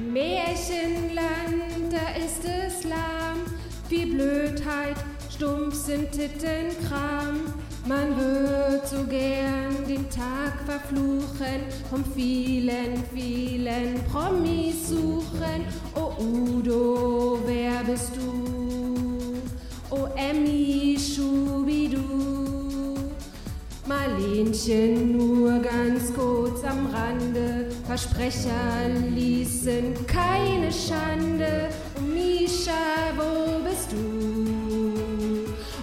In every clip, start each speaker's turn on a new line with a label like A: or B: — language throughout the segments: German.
A: Märchenland, da ist es lahm, viel Blödheit, stumpf sind Tittenkram. Man wird so gern den Tag verfluchen, vom vielen, vielen Promis suchen. Oh Udo, wer bist du? Oh Emmy, Schubidu. Marlenchen nur ganz kurz am Rande, Versprecher ließen keine Schande. Oh Misha, wo bist du?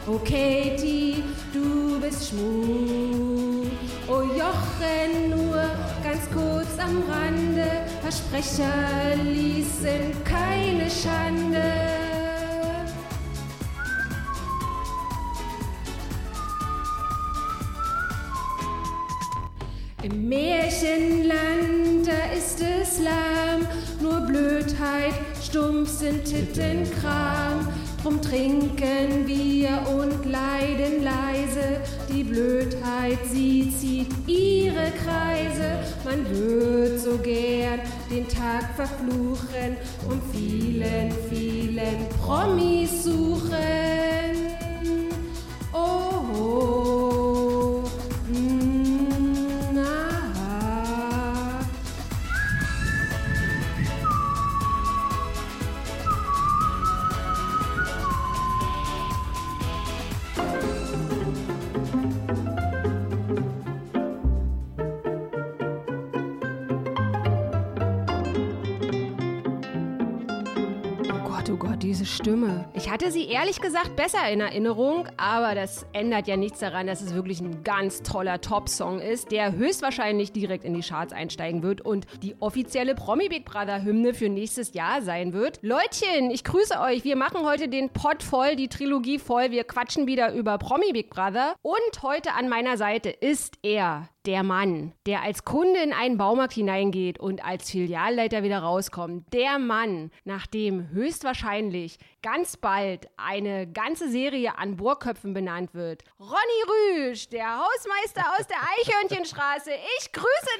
A: Oh Katie, du bist Schmu. Oh Jochen, nur ganz kurz am Rande, Versprecher ließen keine Schande. Im Märchenland, da ist es lahm, nur Blödheit, stumpf sind Tittenkram. Drum trinken wir und leiden leise, die Blödheit, sie zieht ihre Kreise. Man wird so gern den Tag verfluchen und vielen, vielen Promis suchen. Gott, oh Gott, diese Stimme. Ich hatte sie ehrlich gesagt besser in Erinnerung, aber das ändert ja nichts daran, dass es wirklich ein ganz toller Top-Song ist, der höchstwahrscheinlich direkt in die Charts einsteigen wird und die offizielle Promi Big Brother Hymne für nächstes Jahr sein wird. Leutchen, ich grüße euch. Wir machen heute den Pod voll, die Trilogie voll. Wir quatschen wieder über Promi Big Brother. Und heute an meiner Seite ist er, der Mann, der als Kunde in einen Baumarkt hineingeht und als Filialleiter wieder rauskommt. Der Mann, nachdem höchstwahrscheinlich ganz bald eine ganze Serie an Bohrköpfen benannt wird. Ronny Rüsch, der Hausmeister aus der Eichhörnchenstraße. Ich grüße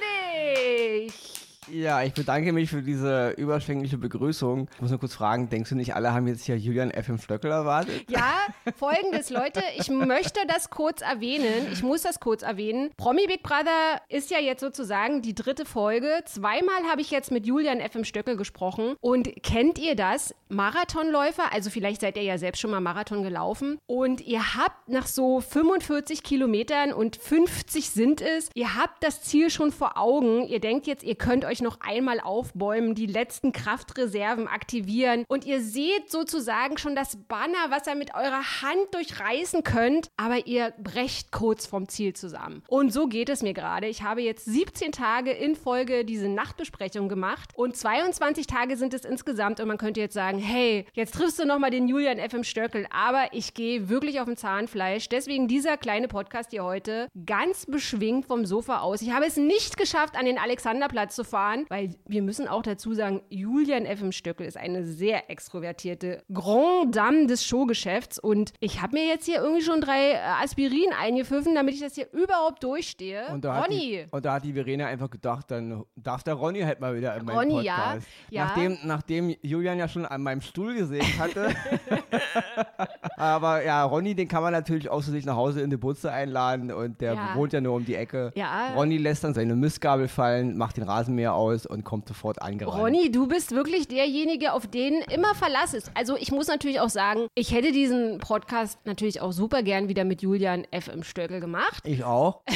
A: dich!
B: Ja, ich bedanke mich für diese überschwängliche Begrüßung. Ich muss nur kurz fragen, denkst du nicht, alle haben jetzt hier Julian F. Stöckel erwartet?
A: Ja, folgendes, Leute, ich möchte das kurz erwähnen. Ich muss das kurz erwähnen. Promi Big Brother ist ja jetzt sozusagen die dritte Folge. Zweimal habe ich jetzt mit Julian F. Stöckel gesprochen. Und kennt ihr das? Marathonläufer, also vielleicht seid ihr ja selbst schon mal Marathon gelaufen. Und ihr habt nach so 45 Kilometern und 50 sind es, ihr habt das Ziel schon vor Augen. Ihr denkt jetzt, ihr könnt euch noch einmal aufbäumen, die letzten Kraftreserven aktivieren. Und ihr seht sozusagen schon das Banner, was ihr mit eurer Hand durchreißen könnt. Aber ihr brecht kurz vom Ziel zusammen. Und so geht es mir gerade. Ich habe jetzt 17 Tage in Folge diese Nachtbesprechung gemacht. Und 22 Tage sind es insgesamt. Und man könnte jetzt sagen, hey, jetzt triffst du nochmal den Julian FM Stöckel. Aber ich gehe wirklich auf dem Zahnfleisch. Deswegen dieser kleine Podcast hier heute ganz beschwingt vom Sofa aus. Ich habe es nicht geschafft, an den Alexanderplatz zu fahren, weil wir müssen auch dazu sagen, Julian FM Stöckel ist eine sehr extrovertierte Grand Dame des Showgeschäfts. Und ich habe mir jetzt hier irgendwie schon drei äh, Aspirin eingepfiffen, damit ich das hier überhaupt durchstehe.
B: Und da, hat
A: Ronny.
B: die, und da hat die Verena einfach gedacht, dann darf der Ronny halt mal wieder in meinem
A: Ronny, ja.
B: Podcast.
A: Ja.
B: Nachdem, nachdem Julian ja schon an meinem Stuhl gesägt hatte. Aber ja, Ronny, den kann man natürlich auch zu sich nach Hause in die Butze einladen und der
A: Ja.
B: wohnt ja nur um die Ecke.
A: Ja.
B: Ronny lässt dann seine Mistgabel fallen, macht den Rasenmäher aus und kommt sofort angerannt.
A: Ronny, du bist wirklich derjenige, auf den immer Verlass ist. Also ich muss natürlich auch sagen, ich hätte diesen Podcast natürlich auch super gern wieder mit Julian FM Stöckel gemacht.
B: Ich auch.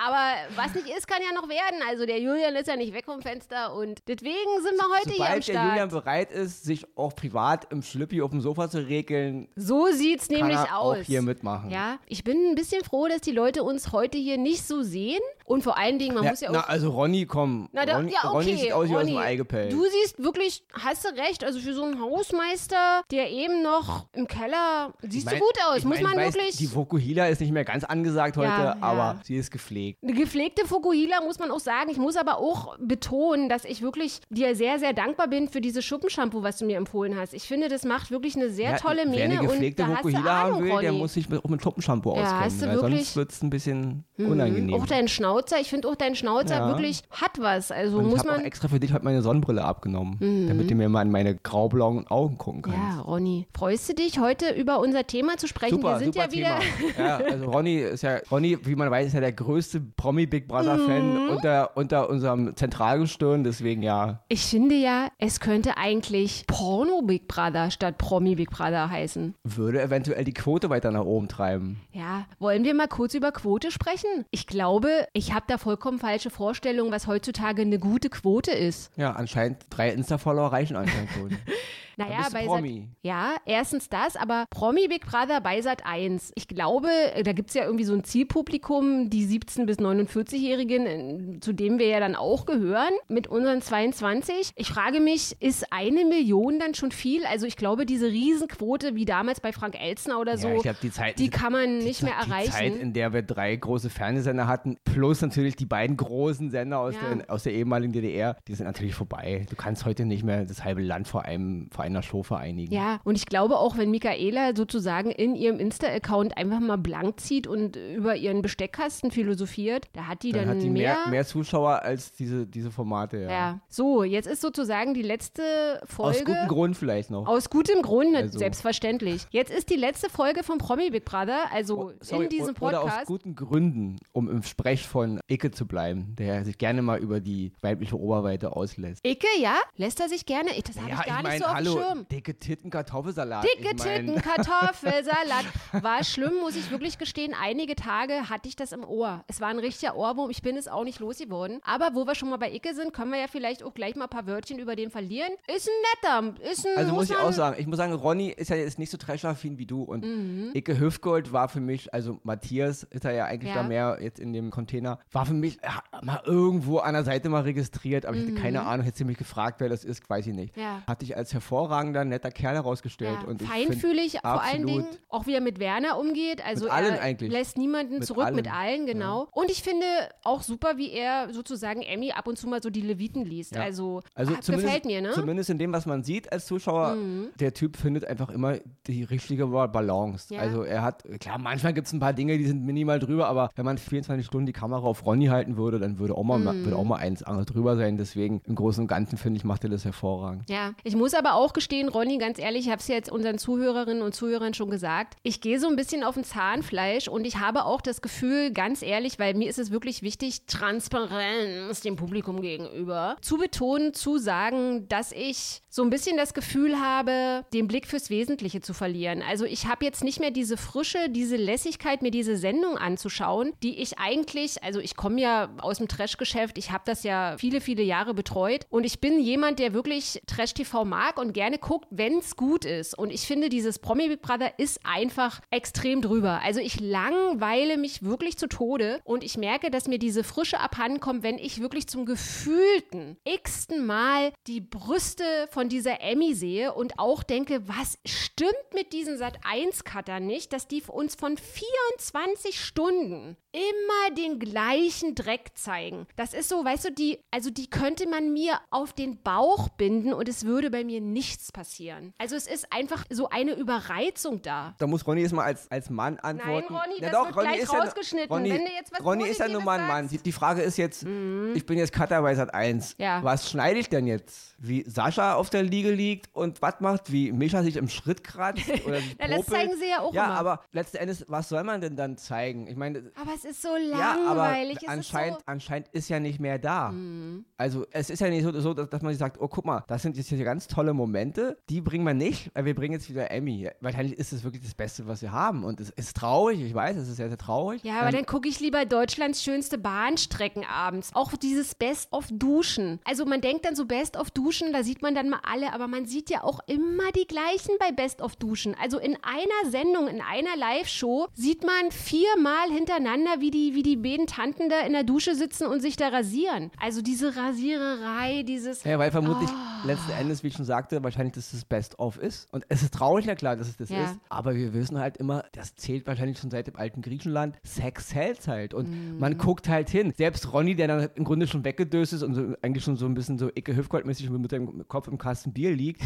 A: Aber was nicht ist, kann ja noch werden. Also der Julian ist ja nicht weg vom Fenster und deswegen sind wir heute hier am
B: Sobald der Julian
A: Start.
B: bereit ist, sich auch privat im Schlüppi auf dem Sofa zu regeln,
A: So sieht's
B: kann
A: nämlich
B: er
A: aus.
B: auch hier mitmachen.
A: Ja, ich bin ein bisschen froh, dass die Leute uns heute hier nicht so sehen. Und vor allen Dingen, man
B: Ja,
A: muss ja auch
B: na, also Ronny, komm.
A: Na, da,
B: Ronny,
A: ja, okay.
B: Ronny sieht aus wie aus
A: Ronny,
B: dem Ei gepellt.
A: Du siehst wirklich, hast du recht, also für so einen Hausmeister, der eben noch im Keller, siehst
B: Ich mein-
A: du gut aus, muss
B: mein,
A: man
B: weiß,
A: wirklich.
B: Die Vokuhila ist nicht mehr ganz angesagt heute,
A: Ja, ja.
B: aber sie ist gepflegt.
A: Eine gepflegte Fukuhila muss man auch sagen. Ich muss aber auch betonen, dass ich wirklich dir sehr, sehr dankbar bin für dieses Schuppenshampoo, was du mir empfohlen hast. Ich finde, das macht wirklich eine sehr
B: Ja,
A: tolle
B: Wer
A: Mähne
B: eine gepflegte Vokuhila haben will, der
A: Ronny.
B: muss sich mit, auch mit Schuppenshampoo
A: Ja,
B: auskennen.
A: hast du
B: weil
A: wirklich-
B: sonst wird es ein bisschen
A: Mhm.
B: unangenehm.
A: Auch dein Schnauzer, ich finde auch dein Schnauzer
B: Ja.
A: Wirklich, hat was. Also
B: Und ich
A: muss
B: habe auch
A: man.
B: extra für dich heute meine Sonnenbrille abgenommen, damit du mir mal in meine graublauen Augen gucken kannst.
A: Ja, Ronny, freust du dich heute über unser Thema zu sprechen?
B: Super,
A: Wir sind
B: super
A: ja wieder.
B: Thema. Ja, also Ronny ist ja, Ronny, wie man weiß, ist ja der größte Promi Big Brother Fan
A: Mhm.
B: unter, unter unserem Zentralgestirn, deswegen ja.
A: Ich finde ja, es könnte eigentlich Porno Big Brother statt Promi Big Brother heißen.
B: Würde eventuell die Quote weiter nach oben treiben.
A: Ja, wollen wir mal kurz über Quote sprechen? Ich glaube, ich habe da vollkommen falsche Vorstellungen, was heutzutage eine gute Quote ist.
B: Ja, anscheinend drei Insta-Follower reichen anscheinend schon.
A: Naja, bei
B: Promi.
A: Sat Ja, erstens das, aber Promi Big Brother bei Sat 1. Ich glaube, äh, da gibt es ja irgendwie so ein Zielpublikum, die 17- bis 49-Jährigen, äh, zu dem wir ja dann auch gehören, mit unseren 22. Ich frage mich, ist eine Million dann schon viel? Also ich glaube, diese Riesenquote wie damals bei Frank Elzner oder so,
B: Ja, glaub, die Zeit-
A: die kann man nicht mehr
B: Die
A: erreichen.
B: Zeit, in der wir drei große Fernsehsender hatten, plus natürlich die beiden großen Sender aus,
A: Ja.
B: der, aus der ehemaligen DDR, die sind natürlich vorbei. Du kannst heute nicht mehr das halbe Land vor, einem, vor einer Show vereinigen.
A: Ja, und ich glaube auch, wenn Michaela sozusagen in ihrem Insta-Account einfach mal blank zieht und über ihren Besteckkasten philosophiert, da hat die dann,
B: Dann hat die
A: mehr,
B: mehr, mehr Zuschauer als diese, diese Formate, ja.
A: Ja. So, jetzt ist sozusagen die letzte Folge.
B: Aus gutem Grund vielleicht noch.
A: Aus gutem Grund, ne,
B: Also-
A: selbstverständlich. Jetzt ist die letzte Folge vom Promi Big Brother, also
B: Sorry,
A: in diesem
B: o- Oder aus
A: Podcast.
B: guten Gründen, um im Sprech von Icke zu bleiben, der sich gerne mal über die weibliche Oberweite auslässt.
A: Icke, ja? Lässt er sich gerne? Ich, das habe ich gar nicht so
B: hallo,
A: Schirm.
B: dicke Titten, Kartoffelsalat.
A: Dicke
B: ich mein,
A: Titten, Kartoffelsalat. War schlimm, muss ich wirklich gestehen. Einige Tage hatte ich das im Ohr. Es war ein richtiger Ohrwurm. Ich bin es auch nicht losgeworden. Aber wo wir schon mal bei Icke sind, können wir ja vielleicht auch gleich mal ein paar Wörtchen über den verlieren. Ist ein netter. Ist ein,
B: Also muss ich auch sagen, ich muss sagen, Ronny ist ja jetzt nicht so trashaffin wie du und
A: Mhm.
B: Icke Hüfgold war für mich, also Matthias ist er ja eigentlich
A: Ja.
B: da mehr jetzt in dem Container, war für mich ja, mal irgendwo an der Seite mal registriert, aber ich hatte keine Ahnung, hätte sie mich gefragt, wer das ist, weiß ich nicht.
A: Mhm. Ja.
B: Hatte ich als hervorragender, netter Kerl herausgestellt.
A: Ja,
B: und
A: feinfühlig vor allen Dingen, auch wie er mit Werner umgeht. Also
B: Mit allen
A: er
B: eigentlich.
A: lässt niemanden
B: Mit
A: zurück, mit
B: allen.
A: allen, genau. Und ich finde auch super, wie er sozusagen Emmy ab und zu mal so die Leviten liest.
B: Ja.
A: Also,
B: Also
A: ah, gefällt mir, ne? Mhm.
B: zumindest in dem, was man sieht als Zuschauer, der Typ findet einfach immer die richtige Balance.
A: Ja.
B: Also er hat, klar, manchmal gibt es ein paar Dinge, die sind minimal drüber, aber wenn man 24 Stunden die Kamera auf Ronny halten würde, dann würde auch mal,
A: Mhm.
B: würde auch mal eins andere drüber sein. Deswegen im Großen und Ganzen, finde ich, macht er das hervorragend.
A: Ja, ich muss aber auch gestehen, Ronny, ganz ehrlich, ich habe es jetzt unseren Zuhörerinnen und Zuhörern schon gesagt, ich gehe so ein bisschen auf ein Zahnfleisch und ich habe auch das Gefühl, ganz ehrlich, weil mir ist es wirklich wichtig, Transparenz dem Publikum gegenüber zu betonen, zu sagen, dass ich so ein bisschen das Gefühl habe, den Blick fürs Wesentliche zu verlieren. Also ich habe jetzt nicht mehr diese Frische, diese Lässigkeit, mir diese Sendung anzuschauen, die ich eigentlich, also ich komme ja aus dem Trash-Geschäft, ich habe das ja viele, viele Jahre betreut und ich bin jemand, der wirklich Trash-TV mag und gerne guckt, wenn es gut ist. Und ich finde, dieses Promi Big Brother ist einfach extrem drüber. Also ich langweile mich wirklich zu Tode und ich merke, dass mir diese Frische abhanden kommt, wenn ich wirklich zum gefühlten x-ten Mal die Brüste von dieser Emmy sehe und auch denke, was stimmt mit diesen Sat1-Cuttern nicht, dass die uns von 24 Stunden immer den gleichen Dreck zeigen. Das ist so, weißt du, die, also die könnte man mir auf den Bauch binden und es würde bei mir nichts passieren. Also es ist einfach so eine Überreizung da.
B: Da muss Ronny jetzt mal als, als Mann antworten.
A: Ronny,
B: Ja
A: das
B: doch,
A: wird
B: Ronny
A: gleich
B: ist ja,
A: rausgeschnitten.
B: Ronny,
A: Wenn du jetzt was
B: Ronny ist ja nun mal ein Mann.
A: Mhm.
B: Die Frage ist jetzt, ich bin jetzt Cutter bei Sat 1.
A: Ja.
B: Was schneide ich denn jetzt? Wie Sascha auf der Liege liegt und was macht? Wie Mischa sich im Schritt kratzt? Oder sich
A: Ja, das zeigen sie ja auch
B: Ja,
A: immer.
B: aber letzten Endes, was soll man denn dann zeigen? Ich meine,
A: Aber es ist so
B: ja, aber
A: langweilig.
B: anscheinend,
A: ist so, Mhm.
B: anscheinend ist ja nicht mehr da. Also es ist ja nicht so, so dass, dass man sich sagt, oh guck mal, das sind jetzt hier ganz tolle Momente, die bringen wir nicht, weil wir bringen jetzt wieder Emmy. Wahrscheinlich ist es wirklich das Beste, was wir haben. Und es ist traurig, ich weiß, es ist sehr, sehr traurig.
A: ja, aber
B: Ähm,
A: dann gucke ich lieber Deutschlands schönste Bahnstrecken abends. Auch dieses Best of Duschen. Also man denkt dann so Best of Duschen, da sieht man dann mal alle, aber man sieht ja auch immer die gleichen bei Best of Duschen. Also in einer Sendung, in einer Live-Show sieht man viermal hintereinander, wie die, wie die beiden Tanten da in der Dusche sitzen und sich da rasieren. Also diese Rasiererei, dieses.
B: Ja, weil vermutlich
A: Ah.
B: letzten Endes, wie ich schon sagte, wahrscheinlich, dass das Best-of ist. Und es ist traurig, na klar, dass es das
A: Ja.
B: ist. Aber wir wissen halt immer, das zählt wahrscheinlich schon seit dem alten Griechenland. Sex hält halt. Und
A: Mhm.
B: man guckt halt hin. Selbst Ronny, der dann im Grunde schon weggedöst ist und so, eigentlich schon so ein bisschen so Icke Hüfgold-mäßig mit dem Kopf im Kasten Bier liegt.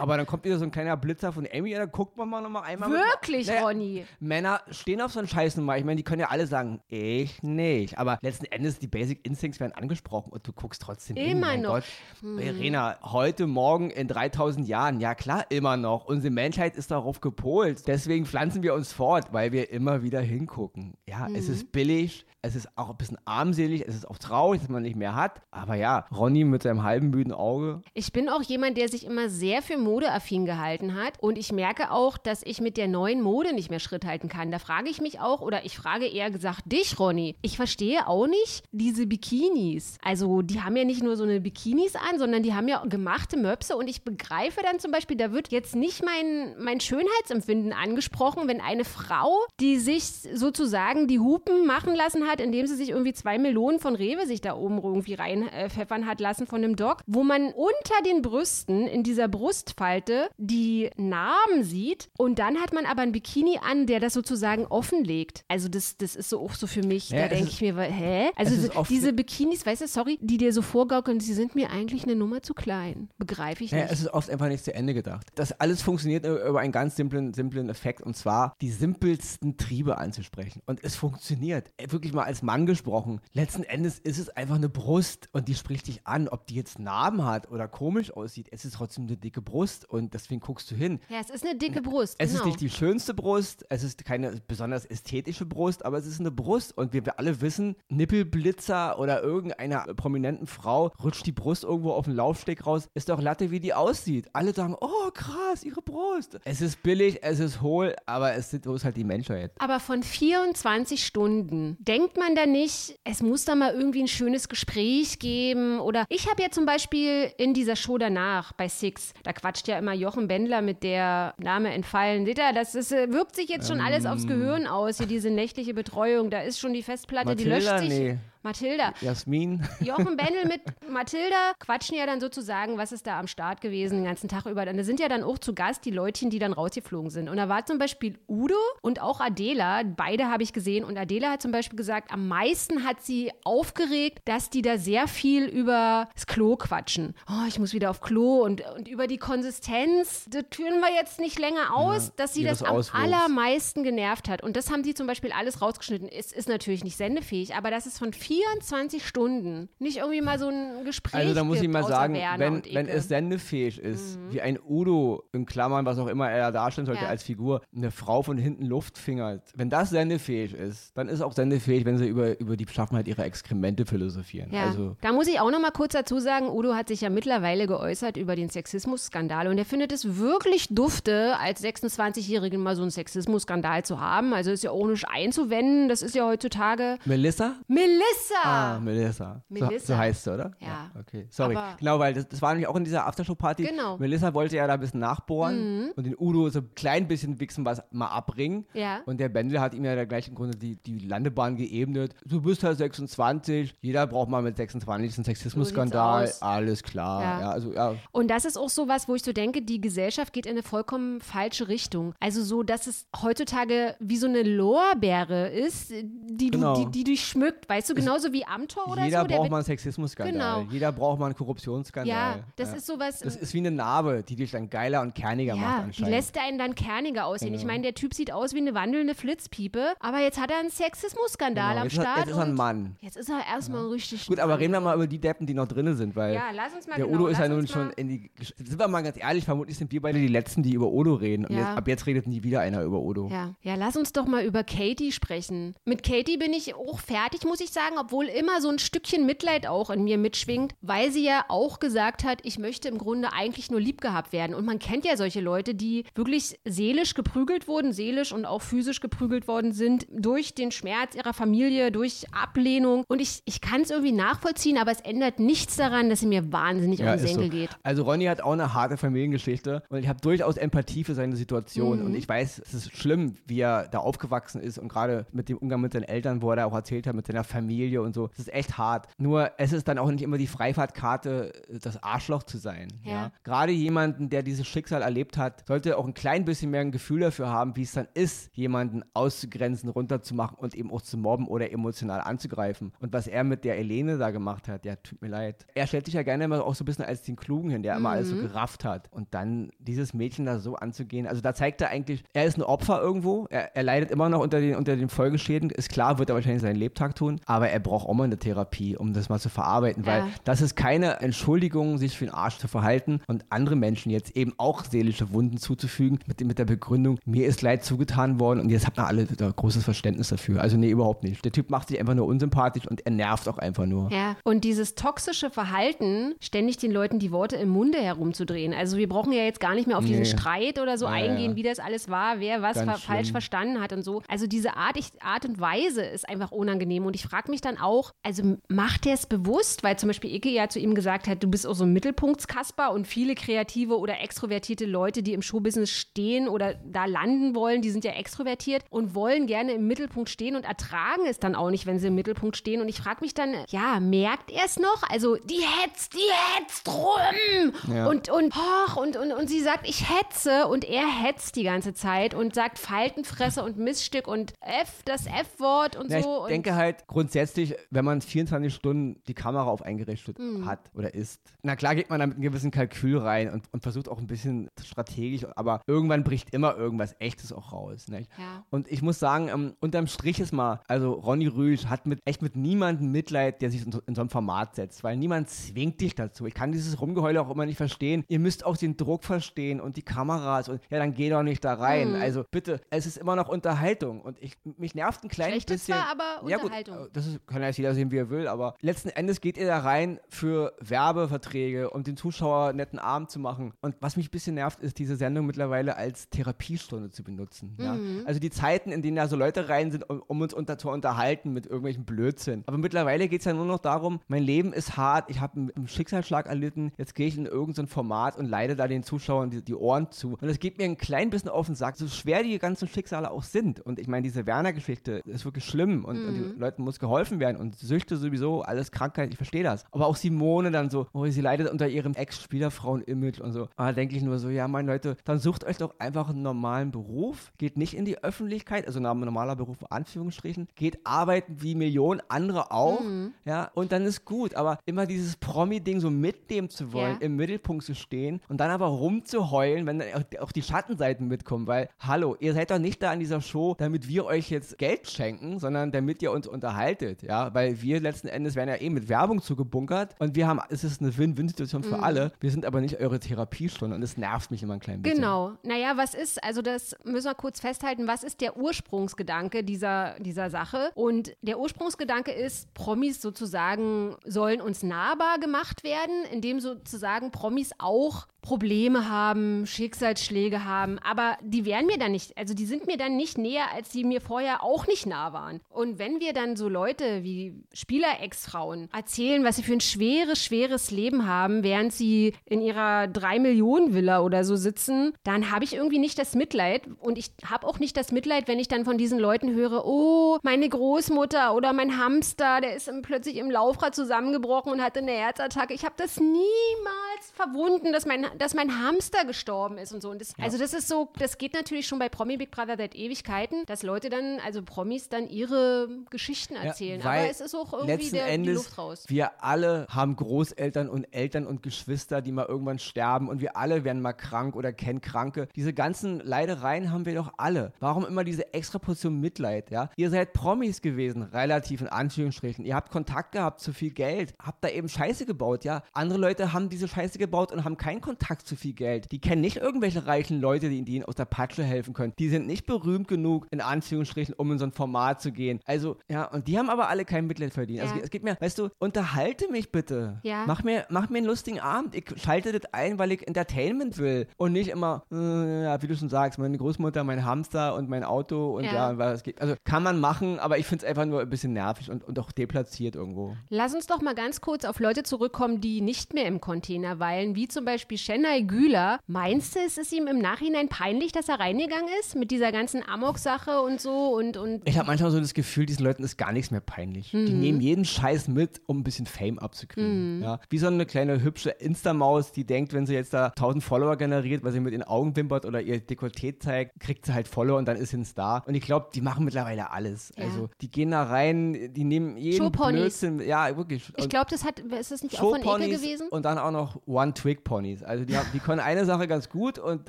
B: Aber dann kommt wieder so ein kleiner Blitzer von Amy und dann guckt man mal nochmal einmal.
A: Wirklich,
B: Naja,
A: Ronny?
B: Männer stehen auf so einen Scheiß nun mal. Ich meine, die können ja alle sagen, ich nicht. Aber letzten Endes, die Basic Instincts werden angesprochen und du guckst trotzdem hin.
A: Immer
B: mein
A: noch.
B: Gott. Verena, heute, morgen, in 3000 Jahren, ja klar, immer noch. Unsere Menschheit ist darauf gepolt. Deswegen pflanzen wir uns fort, weil wir immer wieder hingucken. Ja, es ist billig. Es ist auch ein bisschen armselig, es ist auch traurig, dass man nicht mehr hat. Aber ja, Ronny mit seinem halben müden Auge.
A: Ich bin auch jemand, der sich immer sehr für modeaffin gehalten hat. Und ich merke auch, dass ich mit der neuen Mode nicht mehr Schritt halten kann. Da frage ich mich auch, oder ich frage eher gesagt dich, Ronny. Ich verstehe auch nicht diese Bikinis. Also, die haben ja nicht nur so eine Bikinis an, sondern die haben ja gemachte Möpse. Und ich begreife dann zum Beispiel, da wird jetzt nicht mein, mein Schönheitsempfinden angesprochen, wenn eine Frau, die sich sozusagen die Hupen machen lassen hat, indem sie sich irgendwie zwei Melonen von Rewe sich da oben irgendwie reinpfeffern hat lassen von einem Doc, wo man unter den Brüsten in dieser Brustfalte die Narben sieht und dann hat man aber ein Bikini an, der das sozusagen offenlegt. Also das, das ist so auch so für mich,
B: Ja,
A: da denke ich mir, hä? Also so- diese Bikinis, weißt du, sorry, die dir so vorgaukeln, sie sind mir eigentlich eine Nummer zu klein. Begreife ich
B: Ja,
A: nicht.
B: es ist oft einfach nicht zu Ende gedacht. Das alles funktioniert über einen ganz simplen, simplen Effekt und zwar die simpelsten Triebe anzusprechen. Und es funktioniert. Ey, Wirklich mal als Mann gesprochen. Letzten Endes ist es einfach eine Brust und die spricht dich an. Ob die jetzt Narben hat oder komisch aussieht, es ist trotzdem eine dicke Brust und deswegen guckst du hin.
A: ja, es ist eine dicke Brust.
B: Es
A: genau.
B: ist nicht die schönste Brust, es ist keine besonders ästhetische Brust, aber es ist eine Brust und wir, wir alle wissen, Nippelblitzer oder irgendeiner prominenten Frau rutscht die Brust irgendwo auf den Laufsteg raus, ist doch Latte, wie die aussieht. Alle sagen, oh krass, ihre Brust. Es ist billig, es ist hohl, aber es ist, halt die Menschheit.
A: Aber von 24 Stunden denkt man da nicht, es muss da mal irgendwie ein schönes Gespräch geben oder ich habe ja zum Beispiel in dieser Show danach bei Six, da quatscht ja immer Jochen Bendler mit der Name entfallen. Seht ihr, das ist, äh, wirkt sich jetzt schon alles aufs Gehirn aus, hier diese nächtliche Betreuung, da ist schon die Festplatte, die löscht
B: Mathilda?
A: sich.
B: Nee.
A: Mathilda.
B: Jasmin.
A: Jochen Bendel mit Mathilda quatschen ja dann sozusagen, was ist da am Start gewesen den ganzen Tag über. Und da sind ja dann auch zu Gast die Leutchen, die dann rausgeflogen sind. Und da war zum Beispiel Udo und auch Adela, beide habe ich gesehen. Und Adela hat zum Beispiel gesagt, am meisten hat sie aufgeregt, dass die da sehr viel über das Klo quatschen. Oh, ich muss wieder auf Klo und, und über die Konsistenz. Das führen wir jetzt nicht länger aus, dass sie das am
B: Auswurfs.
A: allermeisten genervt hat. Und das haben sie zum Beispiel alles rausgeschnitten. Es ist natürlich nicht sendefähig, aber das ist von 24 Stunden nicht irgendwie mal so ein Gespräch
B: Also da muss ich mal sagen, wenn, wenn es sendefähig ist, wie ein Udo, in Klammern, was auch immer er darstellen sollte
A: Ja.
B: als Figur, eine Frau von hinten Luft fingert, wenn das sendefähig ist, dann ist auch sendefähig, wenn sie über, über die Beschaffenheit ihrer Exkremente philosophieren.
A: Ja,
B: Also
A: da muss ich auch noch mal kurz dazu sagen, Udo hat sich ja mittlerweile geäußert über den Sexismusskandal und er findet es wirklich dufte, als 26-Jährigen mal so einen Sexismusskandal zu haben. Also ist ja auch nicht einzuwenden, das ist ja heutzutage
B: Melissa?
A: Melissa.
B: Ah, Melissa.
A: Melissa.
B: So, so heißt sie, oder?
A: Ja.
B: Okay, sorry.
A: Aber-
B: genau, weil das, das war nämlich auch in dieser Aftershow-Party.
A: Genau. Mhm.
B: Melissa wollte ja da ein bisschen nachbohren und den Udo so ein klein bisschen wichsen was mal abbringen.
A: Ja.
B: Und der Bendel hat ihm ja da gleich im Grunde die, die Landebahn geebnet. Du bist halt 26, jeder braucht mal mit 26 einen Sexismusskandal.
A: So.
B: Alles klar.
A: Ja.
B: Ja. also, ja.
A: Und das ist auch so was, wo ich so denke, die Gesellschaft geht in eine vollkommen falsche Richtung. Also so, dass es heutzutage wie so eine Lorbeere ist, die, du,
B: Genau.
A: die, die dich schmückt. Weißt du, genauso wie Amtor oder
B: Jeder
A: so. der
B: braucht mal einen Sexismusskandal.
A: Genau.
B: Jeder braucht mal einen Korruptionsskandal.
A: Ja, das ist sowas.
B: Das ist wie eine Narbe, die dich dann geiler und kerniger macht
A: ja, die
B: anscheinend.
A: lässt einen dann kerniger aussehen. Ich
B: Genau.
A: meine, der Typ sieht aus wie eine wandelnde Flitzpiepe, aber jetzt hat er einen Sexismusskandal
B: Genau,
A: am Start.
B: jetzt ist er ein Mann.
A: Jetzt ist er erstmal richtig.
B: Gut, aber reden wir mal über die Deppen, die noch drinnen sind, weil
A: Ja, lass uns mal
B: der
A: genau,
B: Udo ist ja nun schon in die. Sind wir mal ganz ehrlich, vermutlich sind wir beide die Letzten, die über Odo reden. Und
A: Ja.
B: jetzt, ab jetzt redet nie wieder einer über Odo.
A: Ja. ja, lass uns doch mal über Katie sprechen. Mit Katie bin ich auch fertig, muss ich sagen, obwohl immer so ein Stückchen Mitleid auch in mir mitschwingt, weil sie ja auch gesagt hat, ich möchte im Grunde eigentlich nur lieb gehabt werden. Und man kennt ja solche Leute, die wirklich seelisch geprügelt wurden, seelisch und auch physisch geprügelt worden sind durch den Schmerz ihrer Familie, durch Ablehnung. Und ich, ich kann es irgendwie nachvollziehen, aber es ändert nichts daran, dass sie mir wahnsinnig
B: Ja,
A: um den
B: ist so.
A: Senkel geht.
B: Also Ronny hat auch eine harte Familiengeschichte und ich habe durchaus Empathie für seine Situation
A: Mhm.
B: und ich weiß, es ist schlimm, wie er da aufgewachsen ist und gerade mit dem Umgang mit seinen Eltern, wo er da auch erzählt hat, mit seiner Familie, Familie und so. Das ist echt hart. Nur es ist dann auch nicht immer die Freifahrtkarte, das Arschloch zu sein. Ja.
A: Ja.
B: Gerade jemanden, der dieses Schicksal erlebt hat, sollte auch ein klein bisschen mehr ein Gefühl dafür haben, wie es dann ist, jemanden auszugrenzen, runterzumachen und eben auch zu mobben oder emotional anzugreifen. Und was er mit der Elene da gemacht hat, ja, tut mir leid. Er stellt sich ja gerne immer auch so ein bisschen als den Klugen hin, der immer alles so gerafft hat. Und dann dieses Mädchen da so anzugehen, also da zeigt er eigentlich, er ist ein Opfer irgendwo, er, er leidet immer noch unter den, unter den Folgeschäden, ist klar, wird er wahrscheinlich seinen Lebtag tun, aber er braucht auch mal eine Therapie, um das mal zu verarbeiten, weil
A: Ja.
B: das ist keine Entschuldigung, sich für den Arsch zu verhalten und andere Menschen jetzt eben auch seelische Wunden zuzufügen mit, mit der Begründung, mir ist Leid zugetan worden und jetzt habt ihr alle großes Verständnis dafür. Also nee, überhaupt nicht. Der Typ macht sich einfach nur unsympathisch und er nervt auch einfach nur.
A: Ja, und dieses toxische Verhalten, ständig den Leuten die Worte im Munde herumzudrehen. Also wir brauchen ja jetzt gar nicht mehr auf diesen
B: Nee.
A: Streit oder so
B: Ja, ja.
A: eingehen, wie das alles war, wer was ver falsch
B: schlimm.
A: verstanden hat und so. Also diese Art, ich, Art und Weise ist einfach unangenehm. Und ich frage mich dann auch, also macht der es bewusst? Weil zum Beispiel Icke ja zu ihm gesagt hat, du bist auch so ein Mittelpunktskasper und viele kreative oder extrovertierte Leute, die im Showbusiness stehen oder da landen wollen, die sind ja extrovertiert und wollen gerne im Mittelpunkt stehen und ertragen es dann auch nicht, wenn sie im Mittelpunkt stehen. Und ich frage mich dann, ja, merkt er es noch? Also die hetzt, die hetzt rum
B: Ja.
A: und und hoch und, und und sie sagt, ich hetze und er hetzt die ganze Zeit und sagt Faltenfresse und Missstück und F, das F-Wort und
B: Ja, ich
A: so. und
B: denke halt grundsätzlich, wenn man 24 Stunden die Kamera auf eingerichtet
A: Hm.
B: hat oder ist, na klar geht man da mit einem gewissen Kalkül rein und, und versucht auch ein bisschen strategisch, aber irgendwann bricht immer irgendwas Echtes auch raus.
A: Ja.
B: Und ich muss sagen, ähm, unterm Strich ist mal, also Ronny Rüsch hat mit echt mit niemandem Mitleid, der sich in so, in so einem Format setzt, weil niemand zwingt dich dazu. Ich kann dieses Rumgeheule auch immer nicht verstehen. Ihr müsst auch den Druck verstehen und die Kameras und ja, dann geh doch nicht da rein.
A: Hm.
B: Also bitte, es ist immer noch Unterhaltung und ich mich nervt ein kleines bisschen.
A: zwar, aber
B: ja, gut,
A: Unterhaltung.
B: das ist, kann ja jetzt jeder sehen, wie er will, aber letzten Endes geht ihr da rein für Werbeverträge, um den Zuschauer einen netten Abend zu machen. Und was mich ein bisschen nervt, ist diese Sendung mittlerweile als Therapiestunde zu benutzen. Ja?
A: Mhm.
B: Also die Zeiten, in denen da so Leute rein sind, um, um uns unter, zu unterhalten mit irgendwelchen Blödsinn. Aber mittlerweile geht es ja nur noch darum, mein Leben ist hart, ich habe einen, einen Schicksalsschlag erlitten, jetzt gehe ich in irgendein Format und leide da den Zuschauern die, die Ohren zu. Und das geht mir ein klein bisschen auf den Sack, so schwer die ganzen Schicksale auch sind. Und ich meine, diese Werner-Geschichte ist wirklich schlimm und, und
A: Mhm.
B: den Leuten muss geholfen werden und Süchte sowieso, alles Krankheit, ich verstehe das. Aber auch Simone dann so, oh, sie leidet unter ihrem Ex-Spielerfrauen-Image und so. Aber da denke ich nur so, ja, meine Leute, dann sucht euch doch einfach einen normalen Beruf, geht nicht in die Öffentlichkeit, also ein normaler Beruf in Anführungsstrichen, geht arbeiten wie Millionen andere auch,
A: Mhm.
B: ja, und dann ist gut. Aber immer dieses Promi-Ding so mitnehmen zu wollen,
A: Ja.
B: im Mittelpunkt zu stehen und dann aber rumzuheulen, wenn dann auch die Schattenseiten mitkommen, weil, hallo, ihr seid doch nicht da an dieser Show, damit wir euch jetzt Geld schenken, sondern damit ihr uns unterhaltet, ja, weil wir letzten Endes werden ja eh mit Werbung zugebunkert und wir haben, es ist eine Win-Win-Situation für alle, wir sind aber nicht eure Therapiestunde und es nervt mich immer ein klein bisschen.
A: Genau. Naja, was ist, also das müssen wir kurz festhalten, was ist der Ursprungsgedanke dieser, dieser Sache? Und der Ursprungsgedanke ist, Promis sozusagen sollen uns nahbar gemacht werden, indem sozusagen Promis auch Probleme haben, Schicksalsschläge haben, aber die wären mir dann nicht, also die sind mir dann nicht näher, als die mir vorher auch nicht nah waren. Und wenn wir dann so Leute wie Spieler-Ex-Frauen erzählen, was sie für ein schweres, schweres Leben haben, während sie in ihrer 3-Millionen-Villa oder so sitzen, dann habe ich irgendwie nicht das Mitleid und ich habe auch nicht das Mitleid, wenn ich dann von diesen Leuten höre, oh, meine Großmutter oder mein Hamster, der ist plötzlich im Laufrad zusammengebrochen und hatte eine Herzattacke. Ich habe das niemals verwunden, dass mein, dass mein Hamster gestorben ist und so. Und das, Also das ist so, das geht natürlich schon bei Promi Big Brother seit Ewigkeiten, dass Leute dann, also Promis dann ihre Geschichten erzählen.
B: Weil
A: Aber es ist auch irgendwie der, die
B: Endes,
A: Luft raus.
B: Wir alle haben Großeltern und Eltern und Geschwister, die mal irgendwann sterben und wir alle werden mal krank oder kennen Kranke. Diese ganzen Leidereien haben wir doch alle. Warum immer diese extra Portion Mitleid, ja? Ihr seid Promis gewesen, relativ in Anführungsstrichen. Ihr habt Kontakt gehabt zu viel Geld, habt da eben Scheiße gebaut, ja? Andere Leute haben diese Scheiße gebaut und haben keinen Kontakt zu viel Geld. Die kennen nicht irgendwelche reichen Leute, die ihnen aus der Patsche helfen können. Die sind nicht berühmt genug, in Anführungsstrichen, um in so ein Format zu gehen. Also, ja, und die haben aber alle kein Mitleid verdient. Also,
A: Ja.
B: es geht mir, weißt du, unterhalte mich bitte.
A: Ja.
B: Mach mir, mach mir einen lustigen Abend. Ich schalte das ein, weil ich Entertainment will. Und nicht immer, äh, wie du schon sagst, meine Großmutter, mein Hamster und mein Auto und
A: Ja.
B: ja, was geht. Also kann man machen, aber ich finde es einfach nur ein bisschen nervig und, und auch deplatziert irgendwo.
A: Lass uns doch mal ganz kurz auf Leute zurückkommen, die nicht mehr im Container weilen, wie zum Beispiel Chennai Güler. Meinst du, es ist ihm im Nachhinein peinlich, dass er reingegangen ist mit dieser ganzen Amok-Sache und so und, und
B: Ich habe manchmal so das Gefühl, diesen Leuten ist gar nichts mehr peinlich. Wahrscheinlich. Die nehmen jeden Scheiß mit, um ein bisschen Fame abzukriegen. Ja? Wie so eine kleine hübsche Instamaus, die denkt, wenn sie jetzt da 1000 Follower generiert, weil sie mit den Augen wimpert oder ihr Dekolleté zeigt, kriegt sie halt Follower und dann ist sie ein Star. Und ich glaube, die machen mittlerweile alles.
A: Ja.
B: Also die gehen da rein, die nehmen jeden. Blödsinn. Ja, wirklich.
A: Ich glaube, das hat, ist das nicht auch von Eke
B: Showponys
A: gewesen?
B: und dann auch noch One-Trick-Ponys. Also die, haben, die können eine Sache ganz gut und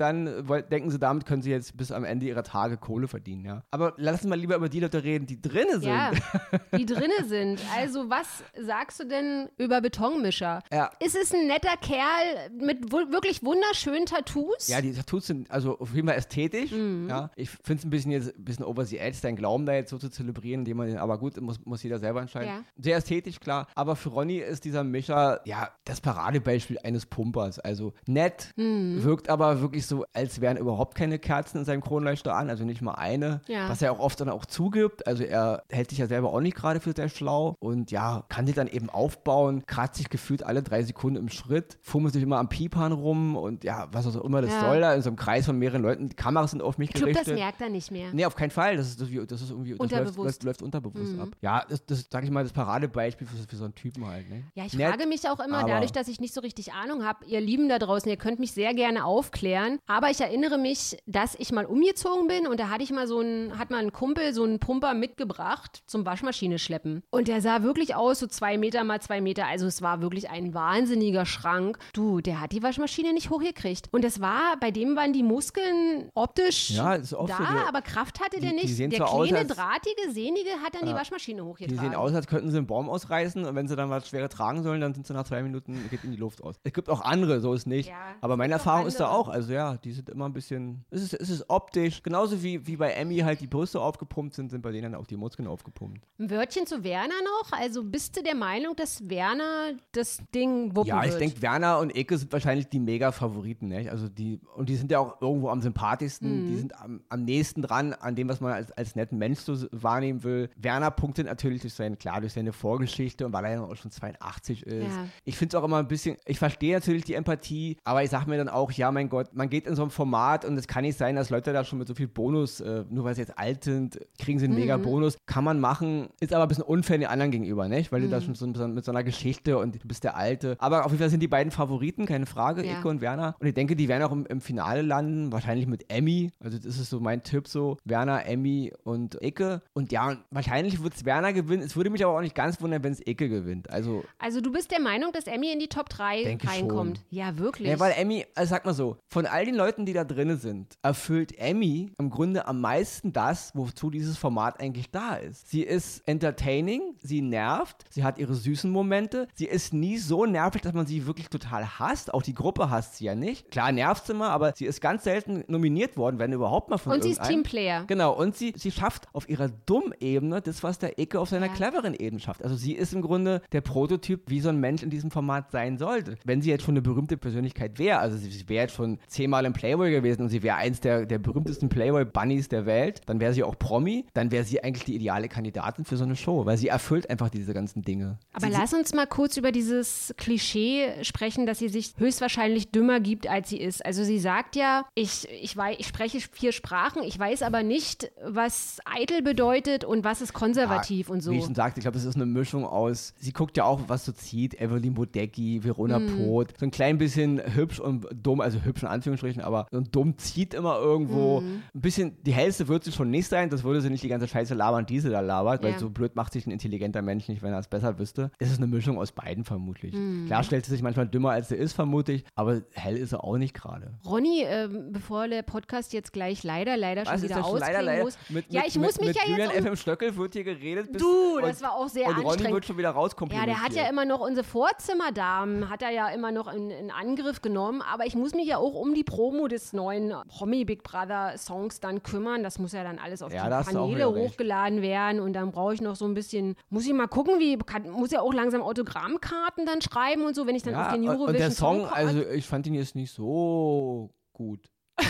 B: dann denken sie, damit können sie jetzt bis am Ende ihrer Tage Kohle verdienen. Ja. Aber lassen wir lieber über die Leute reden, die drinnen sind.
A: Ja, die drinne sind. Also was sagst du denn über Betonmischer?
B: Ja.
A: Ist es ein netter Kerl mit wirklich wunderschönen Tattoos?
B: Ja, die Tattoos sind also auf jeden Fall ästhetisch.
A: Mhm.
B: Ja. Ich finde es ein bisschen jetzt ein bisschen over the edge, seinen Glauben da jetzt so zu zelebrieren, indem man den, aber gut, muss, muss jeder selber entscheiden.
A: Ja.
B: Sehr ästhetisch, klar. Aber für Ronny ist dieser Mischer ja das Paradebeispiel eines Pumpers. Also nett,
A: Mhm.
B: wirkt aber wirklich so, als wären überhaupt keine Kerzen in seinem Kronleuchter an, also nicht mal eine.
A: Ja.
B: Was er auch oft dann auch zugibt. Also er hält sich ja selber auch nicht gerade für sehr schlau und ja, kann sich dann eben aufbauen, kratzt sich gefühlt alle drei Sekunden im Schritt, fummelt sich immer am Piepern rum und ja, was auch immer das
A: Ja.
B: soll da in so einem Kreis von mehreren Leuten. Die Kameras sind auf mich
A: ich glaube, das
B: gerichtet.
A: merkt er nicht mehr.
B: Nee, auf keinen Fall. Das ist, das, das ist irgendwie das läuft,
A: Unterbewusst. Mhm.
B: läuft, läuft unterbewusst ab. Ja, das, das sage ich mal, das Paradebeispiel für, für so einen Typen halt. Ne?
A: Ja, ich
B: Nett,
A: frage mich auch immer, dadurch, dass ich nicht so richtig Ahnung habe, ihr Lieben da draußen, ihr könnt mich sehr gerne aufklären. Aber ich erinnere mich, dass ich mal umgezogen bin und da hatte ich mal so ein, hat mal ein Kumpel so einen Pumper mitgebracht zum Waschmaschine schleppen. Und der sah wirklich aus, so zwei Meter mal zwei Meter. Also es war wirklich ein wahnsinniger Schrank. Du, der hat die Waschmaschine nicht hochgekriegt. Und das war, bei dem waren die Muskeln optisch
B: Ja,
A: da,
B: so, die-
A: aber Kraft hatte der
B: die- die
A: nicht.
B: sehen
A: der
B: zwar aus,
A: kleine,
B: als-
A: drahtige, sehnige hat dann die Waschmaschine
B: Die
A: hochgetragen.
B: sehen aus, als könnten sie einen Baum ausreißen und wenn sie dann was Schweres tragen sollen, dann sind sie nach zwei Minuten, geht in die Luft aus. Es gibt auch andere, so ist nicht.
A: Ja,
B: Aber meine Erfahrung ist da auch, also ja, die sind immer ein bisschen, es ist, es ist optisch, genauso wie, wie bei Emmy halt die Brüste aufgepumpt sind, sind bei denen dann auch die Muskeln aufgepumpt.
A: Ein Wörtchen zu Werner noch. Also bist du der Meinung, dass Werner das Ding wuppen
B: Ja, ich denke, Werner und Eke sind wahrscheinlich die Mega-Favoriten, ne? Also die, und die sind ja auch irgendwo am sympathischsten,
A: Mhm.
B: die sind am, am nächsten dran an dem, was man als, als netten Mensch so wahrnehmen will. Werner punktet natürlich durch seine, klar, durch seine Vorgeschichte und weil er ja auch schon 82 ist.
A: Ja.
B: Ich finde es auch immer ein bisschen, ich verstehe natürlich die Empathie, aber ich sage mir dann auch, ja, mein Gott, man geht in so ein Format und es kann nicht sein, dass Leute da schon mit so viel Bonus, äh, nur weil sie jetzt alt sind, kriegen sie einen mega
A: Mhm.
B: Bonus. Kann man machen, ist aber ein bisschen unfair den anderen gegenüber, nicht? Weil du
A: Mhm.
B: da schon so, so mit so einer Geschichte und du bist der Alte. Aber auf jeden Fall sind die beiden Favoriten, keine Frage,
A: Ja.
B: Icke und Werner. Und ich denke, die werden auch im, im Finale landen, wahrscheinlich mit Emmy. Also das ist so mein Tipp so. Werner, Emmy und Icke. Und ja, wahrscheinlich wird es Werner gewinnen. Es würde mich aber auch nicht ganz wundern, wenn es Icke gewinnt. Also
A: Also du bist der Meinung, dass Emmy in die Top 3
B: Denke
A: reinkommt?
B: schon.
A: Ja, wirklich.
B: Ja, weil Emmy, also sag mal so, von all den Leuten, die da drinnen sind, erfüllt Emmy im Grunde am meisten das, wozu dieses Format eigentlich da ist. Sie ist entertaining, sie nervt, sie hat ihre süßen Momente, sie ist nie so nervig, dass man sie wirklich total hasst. Auch die Gruppe hasst sie ja nicht. Klar nervt sie mal, aber sie ist ganz selten nominiert worden, wenn überhaupt mal von
A: Und sie ist. Teamplayer.
B: Genau, und sie, sie schafft auf ihrer dummen Ebene das, was der Icke auf seiner
A: Ja.
B: cleveren Ebene schafft. Also sie ist im Grunde der Prototyp, wie so ein Mensch in diesem Format sein sollte. Wenn sie jetzt schon eine berühmte Persönlichkeit wäre, also sie, sie wäre jetzt schon zehnmal im Playboy gewesen und sie wäre eins der, der berühmtesten Playboy-Bunnies der Welt, dann wäre sie auch Promi, dann wäre sie eigentlich die ideale Kandidatin für so eine Show, weil sie erfüllt einfach diese ganzen Dinge.
A: Aber
B: sie,
A: lass uns mal kurz über dieses Klischee sprechen, dass sie sich höchstwahrscheinlich dümmer gibt, als sie ist. Also sie sagt ja, ich, ich, wei- ich spreche vier Sprachen, ich weiß aber nicht, was eitel bedeutet und was ist konservativ und so.
B: Wie ich schon sagte, ich glaube, das ist eine Mischung aus, sie guckt ja auch, was so zieht, Evelyn Bodecki, Verona
A: Mhm.
B: Poth, so ein klein bisschen hübsch und dumm, also hübsch in Anführungsstrichen, aber so ein dumm zieht immer irgendwo.
A: Mhm.
B: Ein bisschen, die hellste wird sie schon nicht sein, das würde sie nicht die ganze Scheiße labern, die sie da labert, weil
A: Ja.
B: so blöd macht sich ein intelligenter Mensch nicht, wenn er es besser wüsste. Es ist eine Mischung aus beiden vermutlich.
A: Mhm.
B: Klar stellt sie sich manchmal dümmer, als sie ist, vermutlich, aber hell ist sie auch nicht gerade.
A: Ronny, ähm, bevor der Podcast jetzt gleich leider, leider schon
B: Was ist
A: wieder
B: schon
A: ausklingen muss.
B: Mit,
A: ja,
B: mit,
A: ich muss
B: mit,
A: mich
B: mit
A: ja
B: Julian
A: jetzt um
B: FM Stöckel wird hier geredet. Bis,
A: Du,
B: und,
A: das war auch sehr
B: und Ronny
A: anstrengend.
B: wird schon wieder
A: Ja,
B: rauskomplimentiert.
A: der hat ja immer noch unsere Vorzimmerdamen, hat er ja immer noch in, in Angriff genommen. Aber ich muss mich ja auch um die Promo des neuen Promi Big Brother Songs dann kümmern. Das muss ja dann alles auf
B: Ja,
A: die Kanäle hochgeladen werden. Und dann brauche ich noch so ein bisschen, muss ich mal gucken, wie, kann, muss ja auch langsam Autogrammkarten dann schreiben und so, wenn ich dann
B: Ja,
A: auf den Eurovision
B: und der Song,
A: Song
B: also ich fand ihn jetzt nicht so gut.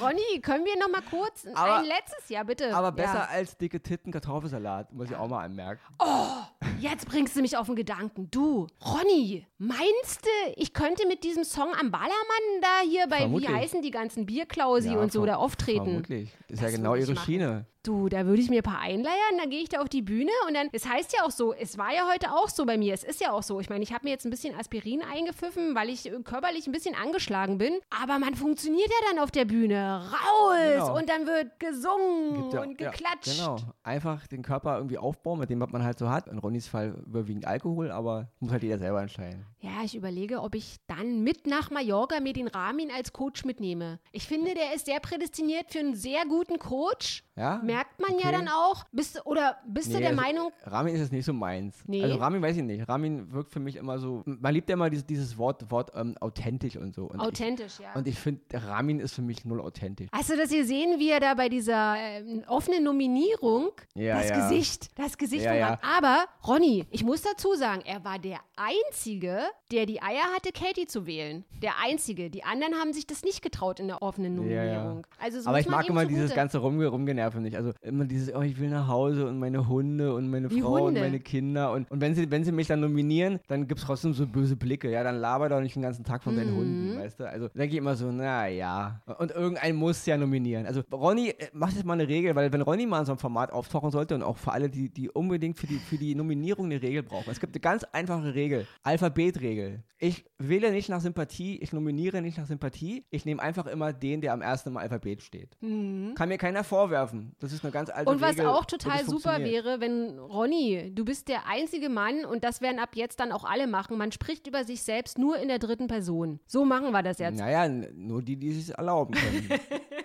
A: Ronny, können wir noch mal kurz
B: Aber-
A: ein letztes Jahr bitte?
B: Aber besser
A: Ja.
B: als dicke Titten Kartoffelsalat, muss ich auch mal anmerken.
A: Jetzt bringst du mich auf den Gedanken. Du, Ronny, meinst du, ich könnte mit diesem Song am Ballermann da hier bei,
B: Vermutlich.
A: wie heißen die ganzen Bierklausi
B: Ja,
A: und so da auftreten?
B: Vermutlich. Ist ja
A: Das
B: genau
A: würde ich
B: ihre
A: machen.
B: Schiene.
A: Du, da würde ich mir ein paar einleiern, dann gehe ich da auf die Bühne und dann, es heißt ja auch so, es war ja heute auch so bei mir, es ist ja auch so. Ich meine, ich habe mir jetzt ein bisschen Aspirin eingepfiffen, weil ich körperlich ein bisschen angeschlagen bin, aber man funktioniert ja dann auf der Bühne. Raus! Genau. Und dann wird gesungen ja, und geklatscht.
B: Ja, genau. Einfach den Körper irgendwie aufbauen, mit dem, was man halt so hat. In Ronnys Fall überwiegend Alkohol, aber muss halt jeder selber entscheiden.
A: Ja, ich überlege, ob ich dann mit nach Mallorca mir den Ramin als Coach mitnehme. Ich finde, der ist sehr prädestiniert für einen sehr guten Coach.
B: Ja?
A: Merkt man okay. ja dann auch. Bist, oder bist nee, du der
B: also,
A: Meinung?
B: Ramin ist jetzt nicht so meins. Nee. Also Ramin weiß ich nicht. Ramin wirkt für mich immer so, man liebt ja immer dieses, dieses Wort, Wort ähm, authentisch und so. Und
A: authentisch,
B: ich,
A: ja.
B: Und ich finde, Ramin ist für mich null authentisch.
A: Hast du das hier sehen, wie er da bei dieser äh, offenen Nominierung
B: ja,
A: das
B: ja.
A: Gesicht, das Gesicht
B: ja,
A: von
B: ja.
A: Aber, Ronny, ich muss dazu sagen, er war der Einzige, der die Eier hatte, Katie zu wählen. Der Einzige. Die anderen haben sich das nicht getraut in der offenen Nominierung. Also so
B: Aber ich mag immer dieses ganze Rumge Rumgenerve nicht. Also immer dieses, oh, ich will nach Hause und meine Hunde und meine
A: Wie
B: Frau
A: Hunde?
B: und meine Kinder. Und, und wenn, sie, wenn sie mich dann nominieren, dann gibt es trotzdem so böse Blicke. Ja, dann laber doch nicht den ganzen Tag von
A: Mhm.
B: deinen Hunden, weißt du? Also denke ich immer so, na ja. Und irgendein muss ja nominieren. Also Ronny äh, macht jetzt mal eine Regel, weil wenn Ronny mal in so einem Format auftauchen sollte und auch für alle, die, die unbedingt für die, für die Nominierung eine Regel brauchen. Es gibt eine ganz einfache Regel. Alphabetregel. Ich wähle nicht nach Sympathie, ich nominiere nicht nach Sympathie. Ich nehme einfach immer den, der am ersten im Alphabet steht. Kann mir keiner vorwerfen. Das ist eine ganz alte.
A: Und was
B: Regel.
A: auch total super wäre, wenn Ronny, du bist der einzige Mann und das werden ab jetzt dann auch alle machen. Man spricht über sich selbst nur in der dritten Person. So machen wir das jetzt.
B: Naja, nur die, die es sich erlauben können.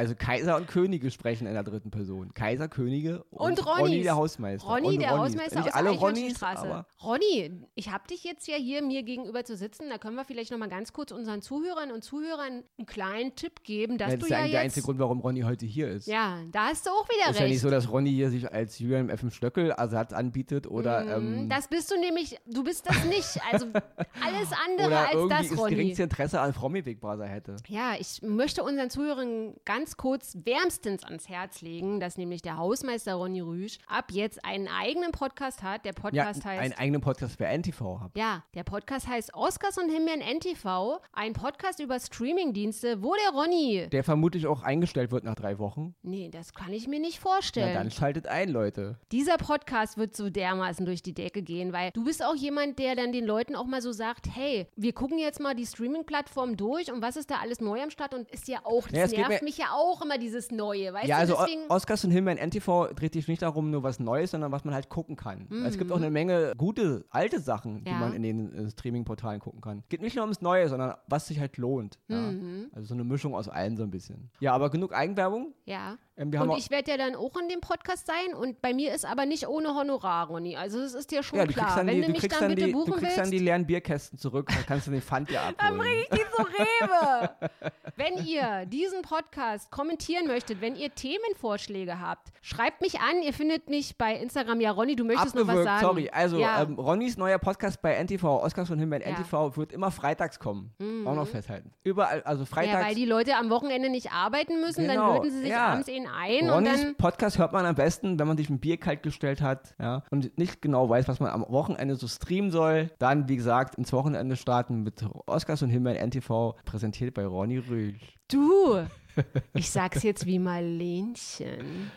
B: also Kaiser und Könige sprechen in der dritten Person. Kaiser, Könige und,
A: Und Ronnys.
B: Ronny der Hausmeister.
A: Ronny,
B: und
A: der
B: Ronnys.
A: Hausmeister
B: Nicht
A: aus
B: alle
A: der
B: Ronnys, aber
A: Ronny, ich habe dich jetzt ja hier mir gegenüber zu sitzen. Da können wir vielleicht noch mal ganz kurz unseren Zuhörern und Zuhörern einen kleinen Tipp geben, dass
B: das
A: du
B: ist
A: ja
B: eigentlich der einzige Grund, warum Ronny heute hier ist.
A: Ja, da hast du auch wieder
B: ist ja
A: recht.
B: nicht so, dass Ronny hier sich als Julian F. Stöckel Ersatz anbietet oder, ähm,
A: Mhm, das bist du nämlich, du bist das nicht. Also alles andere
B: oder
A: als
B: irgendwie
A: das, Ronny.
B: geringste Interesse an Promi Big Brother hätte.
A: Ja, ich möchte unseren Zuhörern ganz kurz wärmstens ans Herz legen, dass nämlich der Hausmeister Ronny Rüsch ab jetzt einen eigenen Podcast hat. Der
B: Ja,
A: Podcast
B: einen
A: heißt.
B: eigenen Podcast für NTV habt.
A: Ja, der Podcast heißt Oscars und Himbeeren NTV, ein Podcast über Streamingdienste, wo der Ronny.
B: Der vermutlich auch eingestellt wird nach drei Wochen.
A: Nee, das kann ich mir nicht
B: Na
A: vorstellen.
B: dann schaltet ein, Leute.
A: Dieser Podcast wird so dermaßen durch die Decke gehen, weil du bist auch jemand, der dann den Leuten auch mal so sagt, hey, wir gucken jetzt mal die Streaming-Plattform durch und was ist da alles neu am Start und ist ja auch, das
B: Ja,
A: nervt mich ja auch immer dieses Neue, weißt
B: Ja,
A: du,
B: also
A: deswegen...
B: Oscars und Himbeeren NTV dreht sich nicht darum, nur was Neues, sondern was man halt gucken kann. Es gibt auch eine Menge gute, alte Sachen, die
A: Mhm. Ja.
B: man in den äh, Streaming-Portalen gucken kann. Geht nicht nur ums Neue, sondern was sich halt lohnt. Ja.
A: Mhm.
B: Also so eine Mischung aus allem so ein bisschen. Ja, aber genug Eigenwerbung.
A: Ja.
B: Ähm,
A: Und ich werde ja dann auch in dem Podcast sein und bei mir ist aber nicht ohne Honorar, Ronny. Also das ist dir schon
B: ja,
A: klar.
B: dann,
A: Wenn
B: die,
A: du mich dann
B: dann,
A: bitte
B: die,
A: buchen
B: du kriegst
A: willst,
B: dann die leeren Bierkästen zurück, dann kannst du den Pfand
A: dann
B: abholen.
A: bringe ich die zu Rewe. wenn ihr diesen Podcast kommentieren möchtet, wenn ihr Themenvorschläge habt, schreibt mich an. Ihr findet mich bei Instagram. Ja, Ronny, du möchtest noch was
B: Abgewürgt,
A: sagen.
B: sorry. Also,
A: ja.
B: ähm, Ronnys neuer Podcast bei NTV, Oscars von Himbeeren
A: Ja. Mhm.
B: NTV, wird immer freitags kommen. Auch noch festhalten. Überall, also freitags.
A: ja, weil die Leute am Wochenende nicht arbeiten müssen, dann
B: Genau,
A: löten sie sich
B: ja.
A: abends ihn ein
B: Ronnys
A: dann.
B: Podcast hört man am besten, wenn man sich ein Bier kalt gestellt hat ja, und nicht genau weiß, was man am Wochenende so streamen soll. Dann, wie gesagt, ins Wochenende starten mit Oscars und Himbeeren NTV, präsentiert bei Ronny Rühl.
A: Du, ich sag's jetzt wie Marlenchen.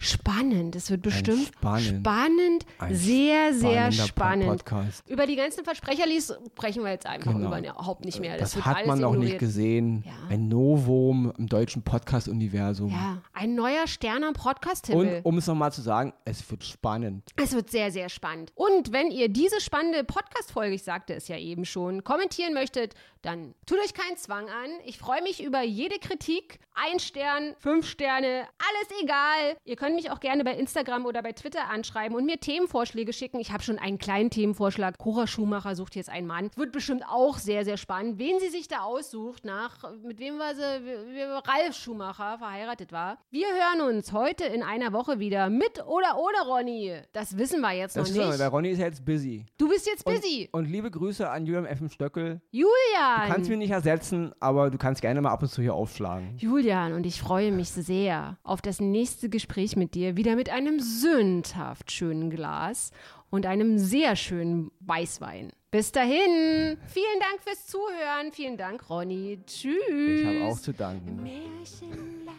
A: Spannend, es wird bestimmt
B: spannend.
A: spannend, sehr, sehr spannend.
B: Podcast.
A: Über die ganzen Versprecherlies sprechen wir jetzt einfach
B: Genau.
A: überhaupt nicht mehr.
B: Das,
A: Das,
B: hat man noch nicht
A: ignoriert.
B: gesehen.
A: Ja.
B: Ein Novum im deutschen Podcast-Universum.
A: Ja, ein neuer Stern am
B: Und
A: Podcast-Himmel.
B: um es nochmal zu sagen, es wird spannend.
A: Es wird sehr, sehr spannend. Und wenn ihr diese spannende Podcast-Folge, ich sagte es ja eben schon, kommentieren möchtet, dann tut euch keinen Zwang an. Ich freue mich über jede Kritik. Ein Stern, fünf Sterne, alles egal. Ihr könnt mich auch gerne bei Instagram oder bei Twitter anschreiben und mir Themenvorschläge schicken. Ich habe schon einen kleinen Themenvorschlag. Cora Schumacher sucht jetzt einen Mann. Wird bestimmt auch sehr, sehr spannend. Wen sie sich da aussucht, nach, mit wem war sie, wie- Ralf Schumacher verheiratet war. Wir hören uns heute in einer Woche wieder. Mit oder ohne Ronny. Das wissen wir jetzt
B: Das
A: noch nicht.
B: der Ronny ist ja jetzt busy.
A: Du bist jetzt busy.
B: Und liebe Grüße an Julian F. Stöckel.
A: Julian.
B: Du kannst mich nicht ersetzen, aber du kannst gerne mal ab und zu hier aufschlagen.
A: Julian, und ich freue mich sehr auf das nächste Gespräch mit dir, wieder mit einem sündhaft schönen Glas und einem sehr schönen Weißwein. Bis dahin, vielen Dank fürs Zuhören, vielen Dank, Ronny. Tschüss.
B: Ich habe auch zu danken.
A: Märchenland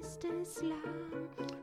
A: ist das Land.